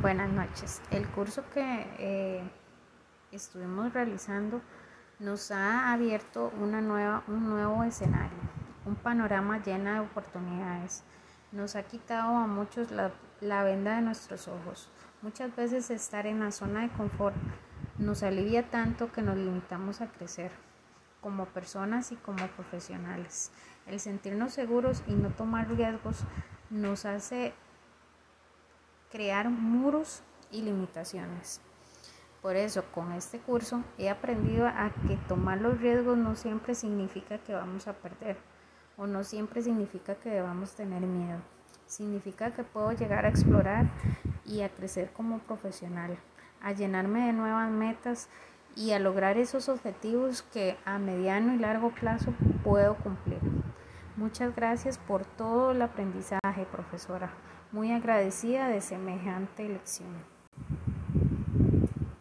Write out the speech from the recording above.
Buenas noches. El curso que eh, estuvimos realizando nos ha abierto una nueva, un nuevo escenario, un panorama lleno de oportunidades. Nos ha quitado a muchos la, la venda de nuestros ojos. Muchas veces estar en la zona de confort nos alivia tanto que nos limitamos a crecer como personas y como profesionales. El sentirnos seguros y no tomar riesgos nos hace crear muros y limitaciones. Por eso, con este curso he aprendido a que tomar los riesgos no siempre significa que vamos a perder o no siempre significa que debamos tener miedo. Significa que puedo llegar a explorar y a crecer como profesional, a llenarme de nuevas metas y a lograr esos objetivos que a mediano y largo plazo puedo cumplir. Muchas gracias por todo el aprendizaje, profesora. Muy agradecida de semejante lección.